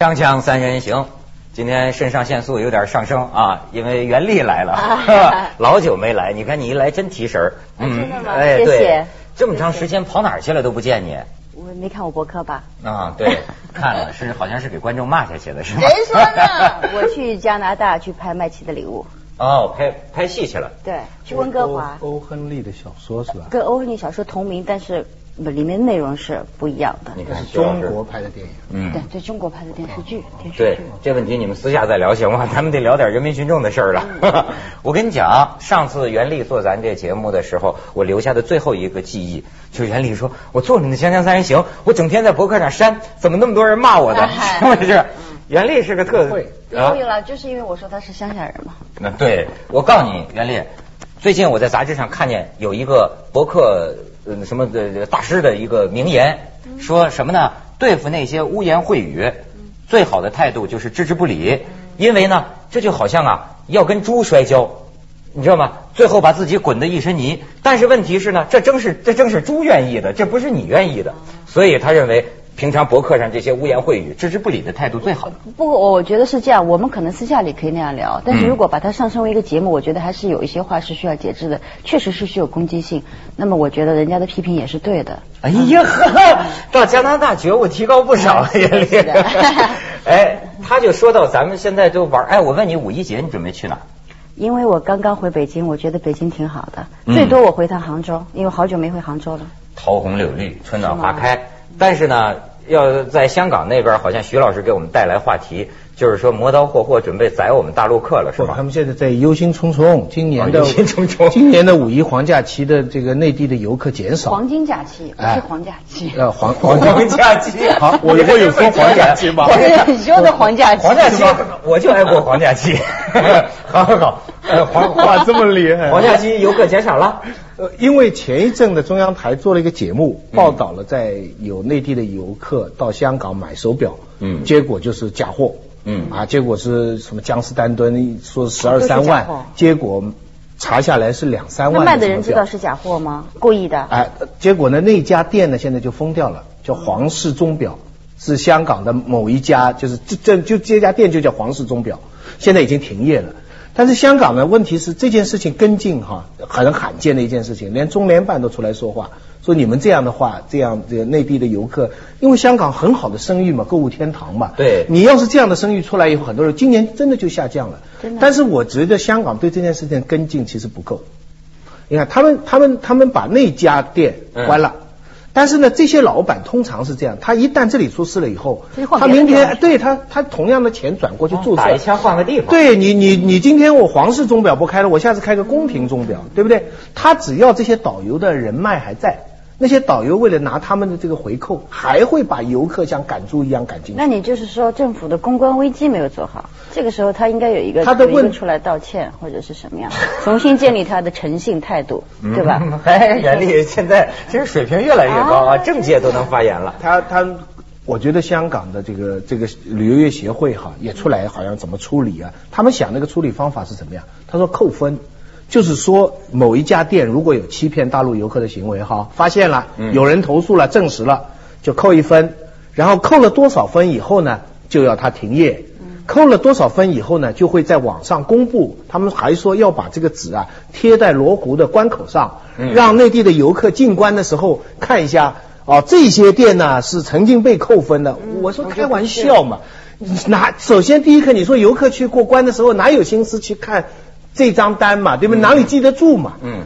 锵锵三人行，今天肾上腺素有点上升啊，因为袁丽来了，老久没来，你看你一来真提神儿。嗯，真的吗？哎，谢谢对，这么长时间跑哪儿去了都不见你我没看我博客吧？啊？对，看了是好像是给观众骂下去的是吗？谁说呢？我去加拿大去拍麦琪的礼物，哦，拍拍戏去了。对，去温哥华，欧欧亨利的小说是吧？跟欧亨利小说同名，但是里面内容是不一样的。你看是中国拍的电影。嗯对，对中国拍的电视剧，电视对。这问题你们私下再聊行吗？咱们得聊点人民群众的事儿了。嗯 我跟你讲，上次袁立做咱这节目的时候，我留下的最后一个记忆，就是袁立说，我做你的《锵锵三人行》，我整天在博客上删，怎么那么多人骂我的？哎 是不是？袁立是个特会啊对了，就是因为我说他是乡下人嘛。那对，我告诉你，袁立，最近我在杂志上看见有一个博客呃什么的大师的一个名言，说什么呢？对付那些污言秽语，最好的态度就是置之不理，因为呢，这就好像啊要跟猪摔跤。你知道吗？最后把自己滚得一身泥。但是问题是呢，这正是这正是猪愿意的，这不是你愿意的。所以他认为，平常博客上这些污言秽语、置之不理的态度最好。不过我觉得是这样，我们可能私下里可以那样聊，但是嗯如果把它上升为一个节目，我觉得还是有一些话是需要节制的，确实是具有攻击性。那么我觉得人家的批评也是对的。哎呀呵，到加拿大觉悟提高不少。哎，他就说到咱们现在都玩，哎，我问你五一节你准备去哪？因为我刚刚回北京，我觉得北京挺好的，嗯最多我回趟杭州，因为好久没回杭州了。桃红柳绿，春暖花是开。但是呢，要在香港那边，好像徐老师给我们带来话题，就是说磨刀霍霍准备宰我们大陆客了，是不，吗他？们现在在忧心忡忡。今年的哦 忧心忡忡今年的五一黄假期的这个内地的游客减少。黄金假期不哎是黄假期，呃，黄黄黄假期好，我以后有说黄假期吗？你说的黄假期，黄假期，我就爱过黄假期。好好好，呃，黄哇这么厉害黄家驹游客减少了。呃，因为前一阵的中央台做了一个节目，嗯报道了在有内地的游客到香港买手表，嗯结果就是假货，嗯啊，结果是什么江诗丹顿说十二三万，结果查下来是两三万。那卖的人知道是假货吗？故意的。哎，呃结果呢，那家店呢现在就封掉了，叫皇室钟表，是香港的某一家，就是这这就这家店就叫皇室钟表，现在已经停业了。但是香港呢，问题是这件事情跟进哈，很罕见的一件事情，连中联办都出来说话，说你们这样的话，这样这个内地的游客，因为香港很好的声誉嘛，购物天堂嘛，对你要是这样的声誉出来以后，很多人今年真的就下降了。真的但是我觉得香港对这件事情跟进其实不够。你看，他们他们他们把那家店关了。但是呢，这些老板通常是这样，他一旦这里出事了以后他明天对他他同样的钱转过去注册，哦打一枪换个地方。对你，你你今天我皇室钟表不开了，我下次开个宫廷钟表，对不对？他只要这些导游的人脉还在，那些导游为了拿他们的这个回扣，还会把游客像赶猪一样赶进去。那你就是说政府的公关危机没有做好，这个时候他应该有一个他的问出来道歉或者是什么样，重新建立他的诚信态度，对吧？嗯 哎，袁立现在其实水平越来越高啊，啊 政界都能发言了。他他，我觉得香港的这个这个旅游业协会哈也出来好像怎么处理啊？他们想那个处理方法是怎么样？他说扣分，就是说某一家店如果有欺骗大陆游客的行为哈，发现了嗯有人投诉了，证实了就扣一分，然后扣了多少分以后呢，就要他停业。扣了多少分以后呢，就会在网上公布。他们还说要把这个纸啊贴在罗湖的关口上，嗯让内地的游客进关的时候看一下。哦，这些店呢是曾经被扣分的。我说开玩笑嘛，哪首先第一个你说游客去过关的时候哪有心思去看这张单嘛，对不对？哪里记得住嘛？嗯，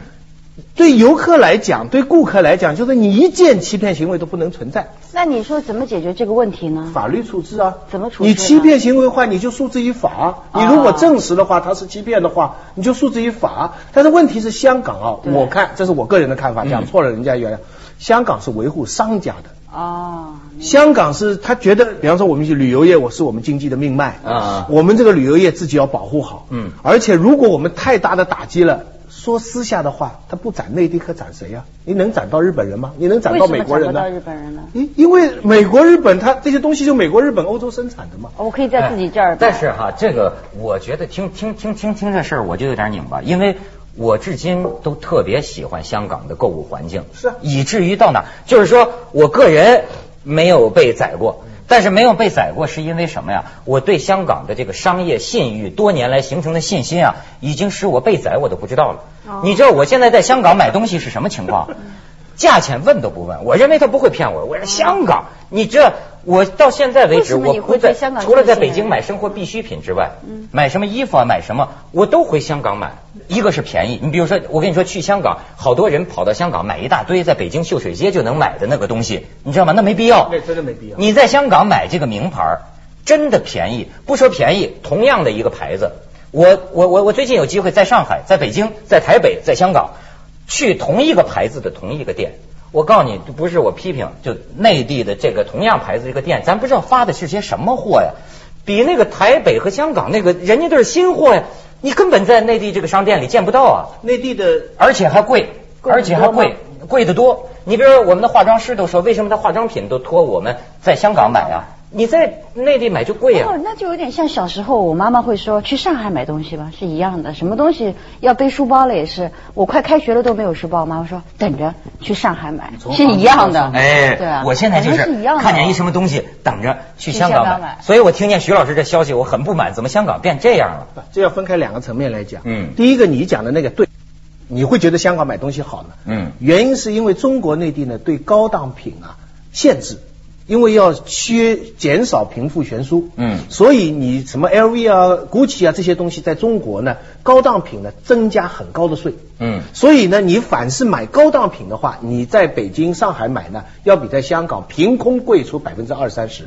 对游客来讲，对顾客来讲，就是你一件欺骗行为都不能存在，那你说怎么解决这个问题呢？法律处置啊。怎么处置你欺骗行为的话，你就诉之于法。你如果证实的话，他是欺骗的话，你就诉之于法。但是问题是香港啊，我看这是我个人的看法，嗯讲错了人家原谅。香港是维护商家的。哦，香港是他觉得，比方说我们去旅游业，我是我们经济的命脉啊我们这个旅游业自己要保护好，嗯而且如果我们太大的打击了，说私下的话，他不斩内地，可斩谁呀、你能斩到日本人吗？你能斩到美国人呢？日本人呢？因因为美国、日本，它这些东西就美国、日本、欧洲生产的嘛。我可以在自己这儿哎。但是哈，这个我觉得听听听听听这事儿，我就有点拧巴，因为我至今都特别喜欢香港的购物环境，是啊以至于到哪，就是说我个人没有被宰过。但是没有被宰过，是因为什么呀？我对香港的这个商业信誉多年来形成的信心啊，已经使我被宰我都不知道了。哦你知道我现在在香港买东西是什么情况？价钱问都不问，我认为他不会骗我。我说香港，你这我到现在为止，我不在香港除了在北京买生活必需品之外，嗯买什么衣服啊，买什么我都回香港买。一个是便宜，你比如说，我跟你说，去香港，好多人跑到香港买一大堆在北京秀水街就能买的那个东西，你知道吗？那没必要。那真的没必要你在香港买这个名牌真的便宜，不说便宜，同样的一个牌子，我我我我最近有机会在上海、在北京、在台北、在香港去同一个牌子的同一个店。我告诉你，不是我批评，就内地的这个同样牌子这个店，咱不知道发的是些什么货呀，比那个台北和香港那个人家都是新货呀，你根本在内地这个商店里见不到啊。内地的而且还贵，而且还贵，贵得多。你比如说，我们的化妆师都说，为什么他化妆品都托我们在香港买啊？你在内地买就贵啊哦，。那就有点像小时候我妈妈会说去上海买东西吧，是一样的。什么东西要背书包了也是，我快开学了都没有书包，我妈妈说等着去上海买，是一样的。哎，对啊，我现在就是一样看见一什么东西，等着去去香港买香港买。所以我听见徐老师这消息，我很不满，怎么香港变这样了？这要分开两个层面来讲。嗯第一个你讲的那个对，你会觉得香港买东西好呢？嗯原因是因为中国内地呢对高档品啊限制。因为要削减少贫富悬殊，嗯所以你什么 LV 啊、GUCCI 啊这些东西，在中国呢，高档品呢增加很高的税，嗯所以呢，你凡是买高档品的话，你在北京、上海买呢，要比在香港凭空贵出百分之二三十。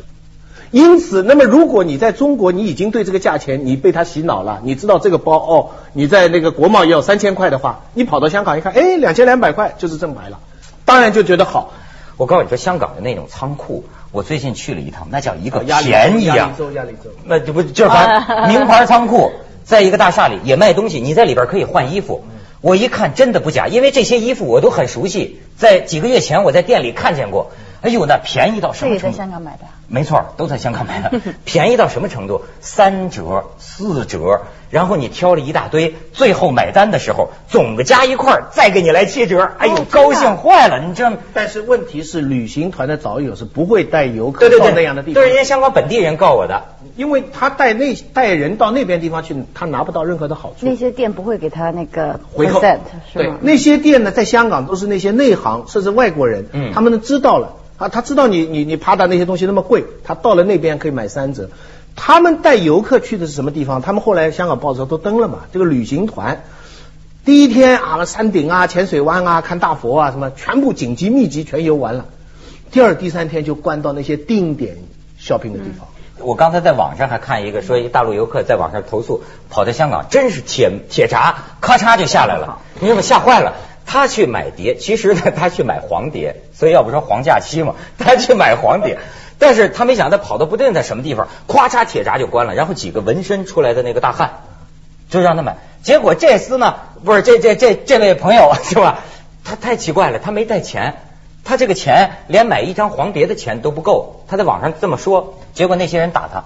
因此，那么如果你在中国，你已经对这个价钱你被他洗脑了，你知道这个包哦，你在那个国贸也有三千块的话，你跑到香港一看，哎，两千两百块就是正牌了，当然就觉得好。我告诉你说，香港的那种仓库，我最近去了一趟，那叫一个便宜啊压力！州，压力州。那就不就是反名牌仓库，在一个大厦里也卖东西，你在里边可以换衣服。我一看真的不假，因为这些衣服我都很熟悉，在几个月前我在店里看见过。哎呦，那便宜到什么程度？在香港买的。没错，都在香港买的，便宜到什么程度？三折、四折，然后你挑了一大堆，最后买单的时候，总的加一块儿再给你来七折，哎呦，哦高兴坏了！你知道吗？但是问题是，旅行团的导游是不会带游客对对对，到那样的地方都是，人家香港本地人告我的。因为他带那带人到那边地方去，他拿不到任何的好处。那些店不会给他那个回扣是吗？对那些店呢，在香港都是那些内行甚至外国人，嗯他们都知道了啊，他知道你你你扒的那些东西那么贵，他到了那边可以买三折。他们带游客去的是什么地方？他们后来香港报纸都登了嘛，这个旅行团。第一天啊，山顶啊、浅水湾啊、看大佛啊，什么全部紧急密集全游完了。第二、第三天就关到那些定点 shopping 的地方。我刚才在网上还看一个，说一大陆游客在网上投诉，跑到香港真是铁铁闸，咔嚓就下来了，你知道吗？吓坏了。他去买碟，其实呢，他去买黄碟，所以要不说黄假期嘛，他去买黄碟。但是他没想到跑到不定在什么地方，咵嚓铁闸就关了，然后几个纹身出来的那个大汉就让他买。结果这厮呢，不是这这这这位朋友 是吧？他太奇怪了，他没带钱，他这个钱连买一张黄碟的钱都不够。他在网上这么说，结果那些人打他，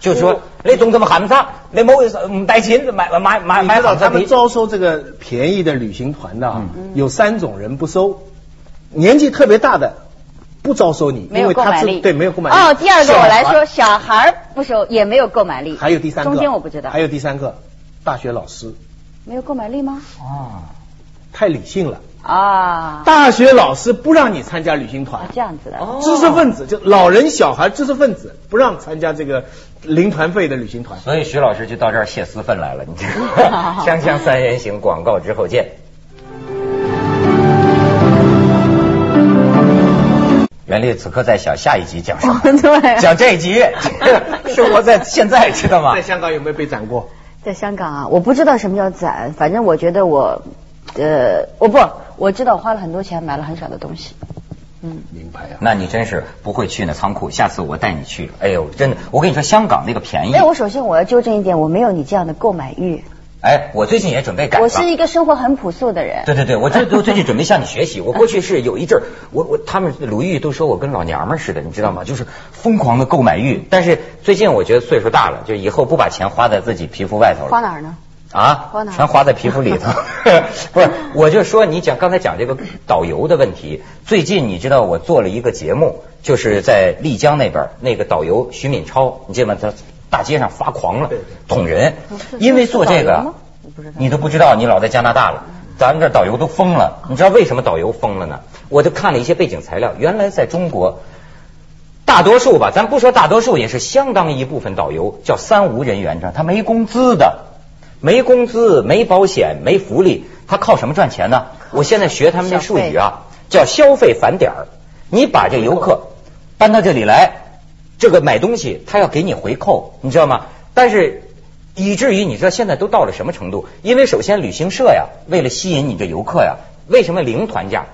就说那总怎么喊他，你冇唔带钱买买买买你知道好。他们招收这个便宜的旅行团的啊，有三种人不收，年纪特别大的不招收你，没有因为他购买力。对没有购买力。哦，第二个我来说，小孩不收也没有购买力。还有第三个，中间我不知道还。有第三个，大学老师没有购买力吗？啊，太理性了，啊，大学老师不让你参加旅行团啊，这样子的。哦知识分子就老人、小孩、知识分子不让参加这个零团费的旅行团。所以徐老师就到这儿泄私愤来了，你知道吗？锵锵三人行广告之后见。袁立此刻在想下一集讲什么？对讲这一集，生活在现在，知道吗在？香港有没有被斩过？在香港啊，我不知道什么叫攒，反正我觉得我，呃，我不，我知道花了很多钱买了很少的东西。嗯，名牌啊！那你真是不会去那仓库，下次我带你去。哎呦，真的，我跟你说，香港那个便宜那。我首先我要纠正一点，我没有你这样的购买欲，哎，我最近也准备改了。我是一个生活很朴素的人。对对对，我最我最近准备向你学习。我过去是有一阵儿，我我他们鲁豫都说我跟老娘们儿似的，你知道吗？就是疯狂的购买欲。但是最近我觉得岁数大了，就以后不把钱花在自己皮肤外头了。花哪儿呢？啊花哪，全花在皮肤里头。不是，我就说你讲刚才讲这个导游的问题。最近你知道我做了一个节目，就是在丽江那边那个导游徐敏超，你记得吗？他大街上发狂了捅人因为做这个我不知道你都不知道，你老在加拿大了。咱们这儿导游都疯了，你知道为什么导游疯了呢？我就看了一些背景材料，原来在中国，大多数吧，咱不说大多数，也是相当一部分导游叫三无人员，他没工资的，没工资、没保险、没福利，他靠什么赚钱呢？我现在学他们那术语啊，叫消费返点儿。你把这游客搬到这里来，这个买东西他要给你回扣，你知道吗？但是以至于你知道现在都到了什么程度？因为首先旅行社呀，为了吸引你这游客呀，为什么零团价？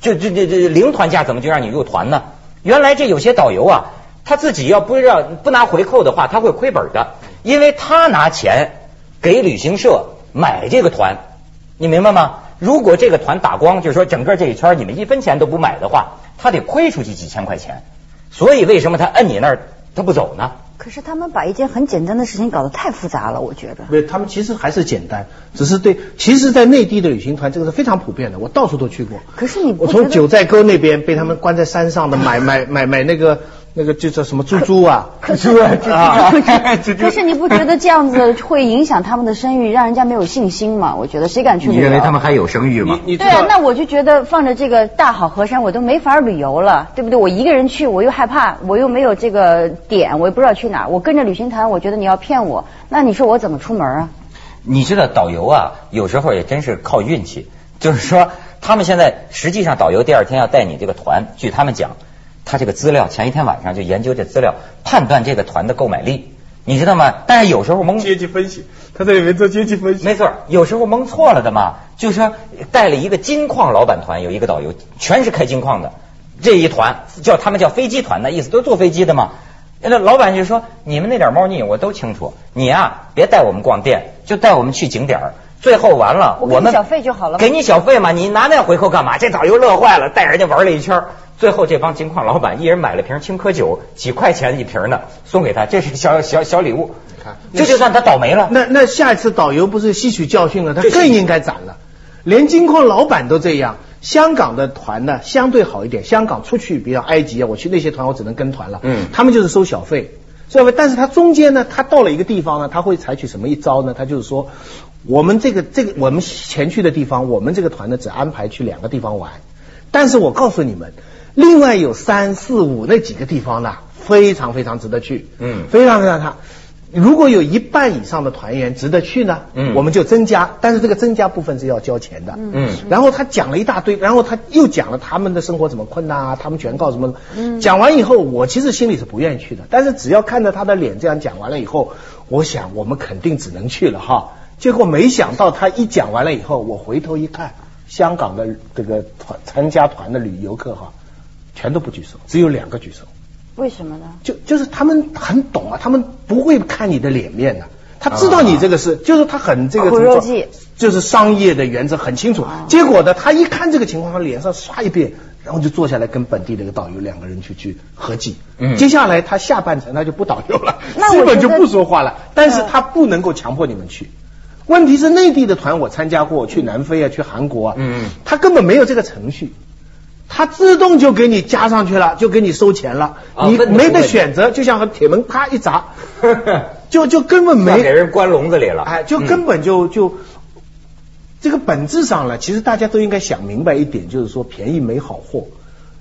这这这这零团价怎么就让你入团呢？原来这有些导游啊，他自己要不让不拿回扣的话，他会亏本的，因为他拿钱给旅行社买这个团，你明白吗？如果这个团打光，就是说整个这一圈你们一分钱都不买的话，他得亏出去几千块钱。所以为什么他摁你那儿他不走呢？可是他们把一件很简单的事情搞得太复杂了，我觉得。对，他们其实还是简单，只是对，其实，在内地的旅行团这个是非常普遍的，我到处都去过。可是你不我从九寨沟那边被他们关在山上的买买买买那个那个就叫什么猪猪啊，猪啊，可是你不觉得这样子会影响他们的声誉，让人家没有信心吗？我觉得谁敢去旅你游？认为他们还有声誉吗？对啊，那我就觉得放着这个大好河山，我都没法旅游了，对不对？我一个人去，我又害怕，我又没有这个点，我也不知道去哪儿。我跟着旅行团，我觉得你要骗我，那你说我怎么出门啊？你知道导游啊，有时候也真是靠运气。就是说，他们现在实际上导游第二天要带你这个团，据他们讲，他这个资料前一天晚上就研究这资料，判断这个团的购买力，你知道吗？但是有时候蒙阶级分析，他在里面做阶级分析。没错，有时候蒙错了的嘛。就是说带了一个金矿老板团，有一个导游，全是开金矿的，这一团叫他们叫飞机团的意思，都坐飞机的嘛。那老板就说：“你们那点猫腻我都清楚，你啊、别带我们逛店，就带我们去景点儿。最后完了，我们给你小费就好了嘛给你小费嘛，你拿那回扣干嘛？这导游乐坏了，带人家玩了一圈儿。最后这帮金矿老板一人买了瓶青稞酒，几块钱一瓶的，送给他，这是小小小礼物。你看这就算他倒霉了。那那下一次导游不是吸取教训了，他更应该斩了。连金矿老板都这样，香港的团呢相对好一点。香港出去，比较埃及啊，我去那些团我只能跟团了。嗯他们就是收小费，收小费。但是他中间呢，他到了一个地方呢，他会采取什么一招呢？他就是说，我们这个这个我们前去的地方，我们这个团呢只安排去两个地方玩，但是我告诉你们，另外有三四五那几个地方呢，非常非常值得去。嗯非常非常差。如果有一半以上的团员值得去呢，嗯我们就增加，但是这个增加部分是要交钱的。嗯然后他讲了一大堆，然后他又讲了他们的生活怎么困难啊，他们全靠什么。嗯讲完以后，我其实心里是不愿意去的，但是只要看着他的脸这样讲完了以后，我想我们肯定只能去了哈。结果没想到他一讲完了以后，我回头一看，香港的这个团参加团的旅游客哈，全都不举手，只有两个举手。为什么呢？就就是他们很懂啊，他们不会看你的脸面的、他知道你这个是，就是他很这个苦怎么说肉计就是商业的原则很清楚。啊结果呢，他一看这个情况，他脸上刷一遍，然后就坐下来跟本地的一个导游两个人去去合计。嗯接下来他下半程他就不导游了，基本就不说话了。但是呃他不能够强迫你们去。问题是内地的团我参加过，去南非啊，去韩国啊，嗯嗯他根本没有这个程序。他自动就给你加上去了，就给你收钱了，你没得选择，就像和铁门啪一砸，就就根本没给人关笼子里了。哎，就嗯根本就就这个本质上呢，其实大家都应该想明白一点，就是说便宜没好货。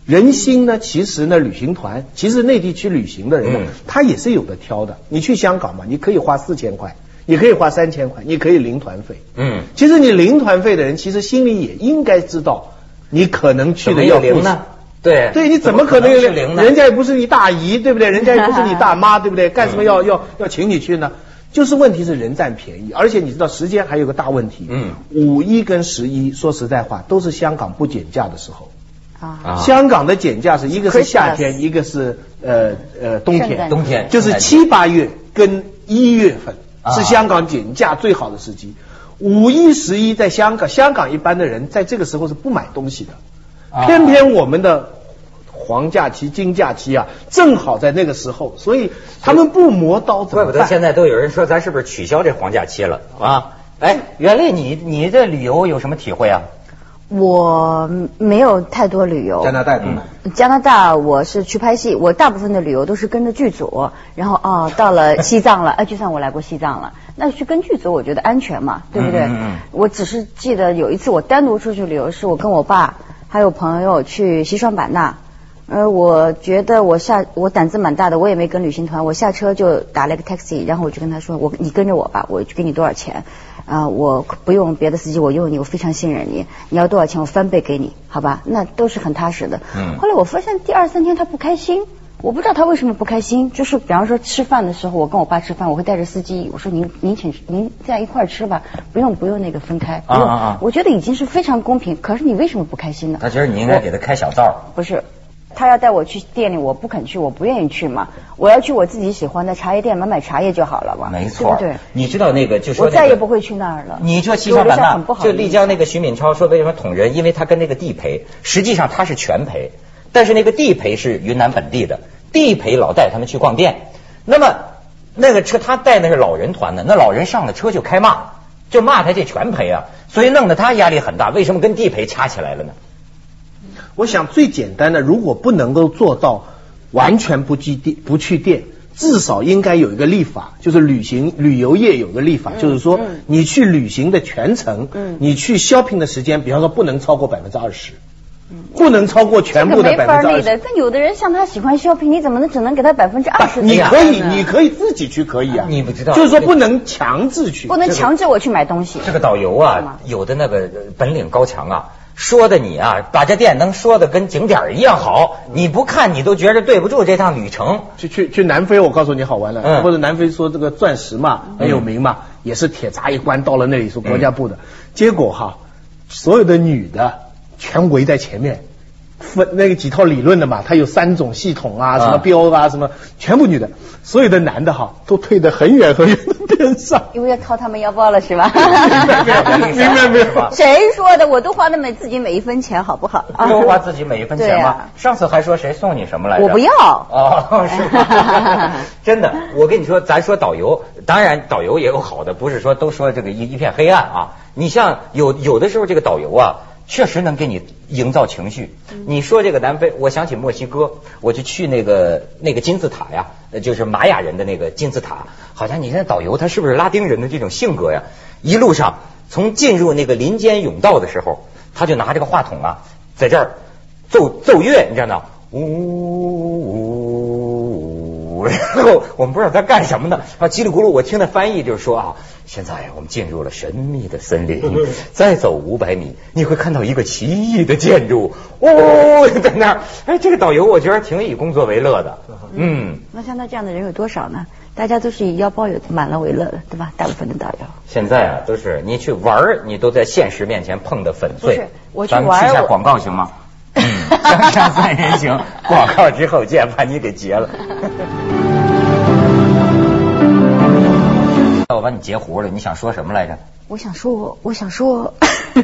人心呢，其实呢，旅行团，其实内地去旅行的人呢，嗯他也是有的挑的。你去香港嘛，你可以花四千块，你可以花三千块，你可以零团费。嗯，其实你零团费的人，其实心里也应该知道，你可能去的要零呢？对对，你怎么可能有是零呢？人家也不是你大姨，对不对？人家也不是你大妈，对不对？干什么要要要请你去呢？就是问题是人占便宜，而且你知道时间还有个大问题。嗯，五一跟十一，说实在话，都是香港不减价的时候。啊，啊香港的减价是一个是夏天，一个是呃呃冬天。冬天就是七八月跟一月份啊是香港减价最好的时机。五一、十一在香港，香港一般的人在这个时候是不买东西的，啊偏偏我们的黄假期、金假期啊，正好在那个时候，所以他们不磨刀怎么办？怪不得现在都有人说咱是不是取消这黄假期了啊？哎，袁丽，你你这旅游有什么体会啊？我没有太多旅游。加拿大呢？加拿大我是去拍戏，我大部分的旅游都是跟着剧组，然后哦 到了西藏了，哎就算我来过西藏了，那去跟剧组我觉得安全嘛，对不对？嗯嗯嗯我只是记得有一次我单独出去旅游，是我跟我爸还有朋友去西双版纳。呃，我觉得我下我胆子蛮大的，我也没跟旅行团，我下车就打了一个 taxi，然后我就跟他说，我你跟着我吧，我就给你多少钱，啊、我不用别的司机，我用你，我非常信任你，你要多少钱我翻倍给你，好吧？那都是很踏实的。嗯后来我发现第二三天他不开心，我不知道他为什么不开心，就是比方说吃饭的时候，我跟我爸吃饭，我会带着司机，我说您您请您在一块儿吃吧，不用不用那个分开，不用，啊啊啊我觉得已经是非常公平，可是你为什么不开心呢？他觉得你应该给他开小灶。不是，他要带我去店里，我不肯去，我不愿意去嘛。我要去我自己喜欢的茶叶店买买茶叶就好了嘛。没错，对不对？你知道那个就说、那个、我再也不会去那儿了。你说西双版纳就丽江那个徐敏超说为什么捅人？因为他跟那个地陪，实际上他是全陪，但是那个地陪是云南本地的，地陪老带他们去逛店。那么那个车他带的是老人团的，那老人上了车就开骂，就骂他这全陪啊，所以弄得他压力很大。为什么跟地陪掐起来了呢？我想最简单的，如果不能够做到完全不去电不去电，至少应该有一个立法，就是旅行旅游业有个立法，就是说嗯你去旅行的全程，嗯你去 shopping 的时间，比方说不能超过百分之二十，不能超过全部的百分之二十没法立的。。但有的人像他喜欢 shopping，你怎么能只能给他百分之二十？你可以，你可以自己去，可以啊。你不知道就是说不能强制去，不能强制我去买东西。这个导游啊，有的那个呃本领高强啊，说的你啊，把这店能说的跟景点儿一样好，你不看你都觉得对不住这趟旅程。去去去南非，我告诉你好玩了，嗯。或者南非说这个钻石嘛很有名嘛，也是铁闸一关到了那里是国家部的，结果哈，所有的女的全围在前面。分那个几套理论的嘛，它有三种系统啊，什么标啊，什么全部女的，所有的男的哈都退得很远很远。的边上。因为要掏他们腰包了是吧？明白没有？明白没有？谁说的？我都花的每自己每一分钱，好不好？啊多花自己每一分钱吗？啊上次还说谁送你什么来着？我不要。哦，是吗？真的，我跟你说，咱说导游，当然导游也有好的，不是说都说这个一一片黑暗啊。你像有有的时候这个导游啊，确实能给你营造情绪。你说这个南非，我想起墨西哥，我就去那个那个金字塔呀，呃就是玛雅人的那个金字塔，好像你看导游他是不是拉丁人的这种性格呀？一路上从进入那个林间甬道的时候，他就拿这个话筒啊，在这儿奏奏乐，你知道吗？呜呜呜，然后我们不知道他干什么呢，啊，叽里咕噜，我听的翻译就是说啊，现在我们进入了神秘的森林，再走五百米，你会看到一个奇异的建筑，哦，在那儿，哎，这个导游我觉得挺以工作为乐的，嗯，那像他这样的人有多少呢？大家都是以腰包有满了为乐的，对吧？大部分的导游。现在啊都是你去玩儿，你都在现实面前碰的粉碎。不是我去咱们玩儿我吃下广告行吗？嗯，锵锵三人行，广告之后见，把你给截了。我把你截胡了，你想说什么来着？我想说，我想说，你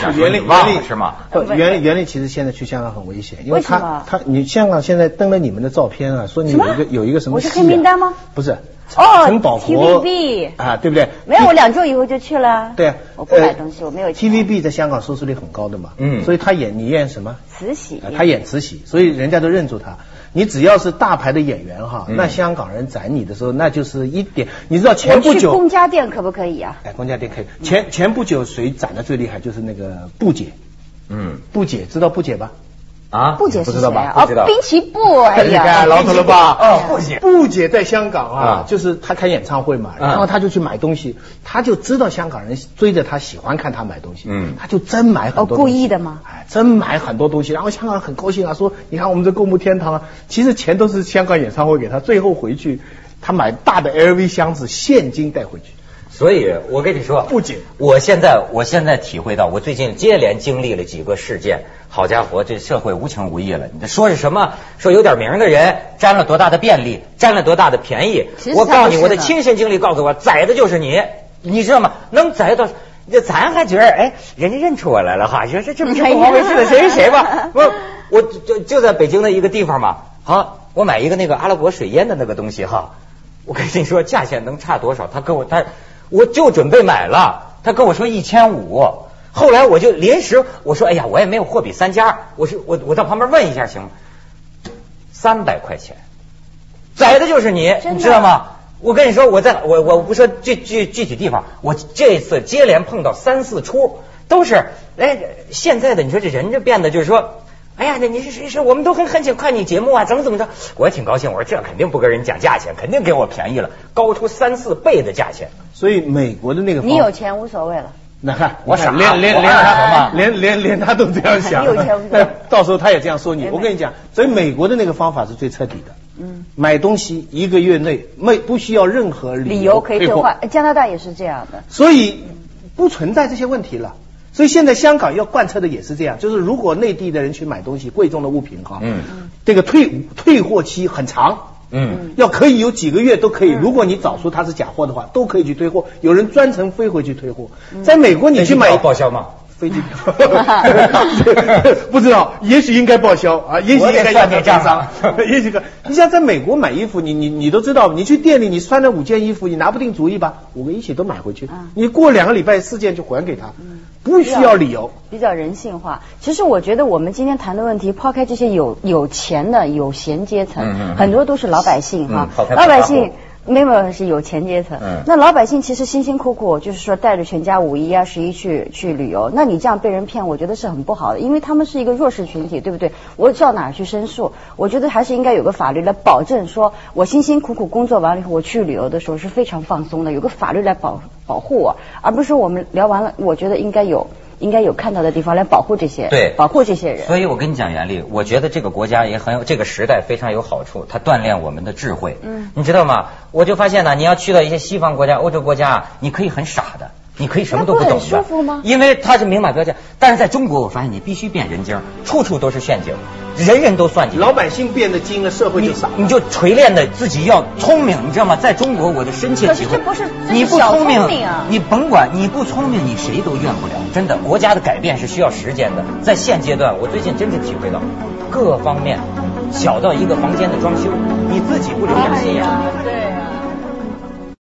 想说你忘了是吗？不袁袁立其实现在去香港很危险，因为他为什么他你香港现在登了你们的照片啊，说你有一个有一个什么我是黑名单吗？不是，哦陈宝国 TVB 啊，对不对？没有，我两周以后就去了。对啊，我不买东西，我没有钱 TVB 在香港收视率很高的嘛，嗯所以他演你演什么？慈禧啊，他演慈禧，所以人家都认住他。你只要是大牌的演员哈，嗯那香港人宰你的时候，那就是一点。你知道前不久公家店可不可以啊？哎，公家店可以。前前不久谁斩的最厉害？就是那个布姐，嗯布姐知道布姐吧？啊，布姐不知道吧？是谁啊？不知道。哦，滨崎步，哎呀，看老土了吧？哦布姐布姐在香港啊啊，就是她开演唱会嘛，嗯。然后她就去买东西，她就知道香港人追着她喜欢看她买东西，嗯。她就真买很多哦。故意的吗？哎，真买很多东西，然后香港人很高兴啊，说你看我们这购物天堂啊，其实钱都是香港演唱会给她，最后回去她买大的 LV 箱子现金带回去。所以我跟你说，不仅我现在我现在体会到，我最近接连经历了几个事件，好家伙，这社会无情无义了。你说是什么？说有点名的人占了多大的便利，占了多大的便宜我告诉你，我的亲身经历告诉我，宰的就是你，你知道吗？能宰到。这咱还觉得，哎，人家认出我来了哈，说这这不是凤凰卫视的谁谁谁吧？我我就就在北京的一个地方嘛，好，我买一个那个阿拉伯水烟的那个东西哈，我跟你说，价钱能差多少？他跟我他，我就准备买了，他跟我说一千五，后来我就临时我说哎呀，我也没有货比三家，我说我我到旁边问一下行吗？三百块钱，宰的就是你，你知道吗？我跟你说，我在我我不说具具具体地方，我这次接连碰到三四出，都是哎，现在的你说这人就变得就是说。哎呀，那你是是是，我们都很很想看你节目啊，怎么怎么着？我也挺高兴，我说这肯定不跟人讲价钱，肯定给我便宜了，高出三四倍的价钱。所以美国的那个方你有钱无所谓了。那看我傻连连连他 连连连他都这样想，你有钱无所谓那到时候他也这样说你。我跟你讲，所以美国的那个方法是最彻底的。嗯，买东西一个月内没不需要任何理由可以退换，加拿大也是这样的。所以不存在这些问题了。所以现在香港要贯彻的也是这样，就是如果内地的人去买东西，贵重的物品哈，嗯，这个退退货期很长，嗯，要可以有几个月都可以。嗯。如果你找出它是假货的话，都可以去退货。有人专程飞回去退货。在美国你去买报销吗？飞机票，不知道，也许应该报销啊，也许应该要我得算这账。啊 也许个，你像在美国买衣服，你你你都知道，你去店里你穿了五件衣服，你拿不定主意吧，五个一起都买回去。嗯，你过两个礼拜四件就还给他，不需要理由。比较人性化。其实我觉得我们今天谈的问题，抛开这些有有钱的有闲阶层，嗯嗯嗯很多都是老百姓哈嗯，老百姓户。没有是有钱阶层，嗯那老百姓其实辛辛苦苦，就是说带着全家五一啊、十一去去旅游，那你这样被人骗，我觉得是很不好的，因为他们是一个弱势群体，对不对？我到哪儿去申诉？我觉得还是应该有个法律来保证，说我辛辛苦苦工作完了以后，我去旅游的时候是非常放松的，有个法律来保保护我，而不是说我们聊完了，我觉得应该有应该有看到的地方来保护这些，对保护这些人。所以我跟你讲，袁立，我觉得这个国家也很有，这个时代非常有好处，它锻炼我们的智慧。嗯你知道吗？我就发现呢，你要去到一些西方国家、欧洲国家啊，你可以很傻的。你可以什么都不懂的，因为它是明码标价。但是在中国，我发现你必须变人精，处处都是陷阱，人人都算计。老百姓变得精了，社会就傻了。你就锤炼的自己要聪明，你知道吗？在中国，我的深切体会，可是这不是这是你不聪明，你甭管你不聪明，你谁都怨不了。真的，国家的改变是需要时间的。在现阶段，我最近真是体会到，各方面，小到一个房间的装修，你自己不留点心眼儿，对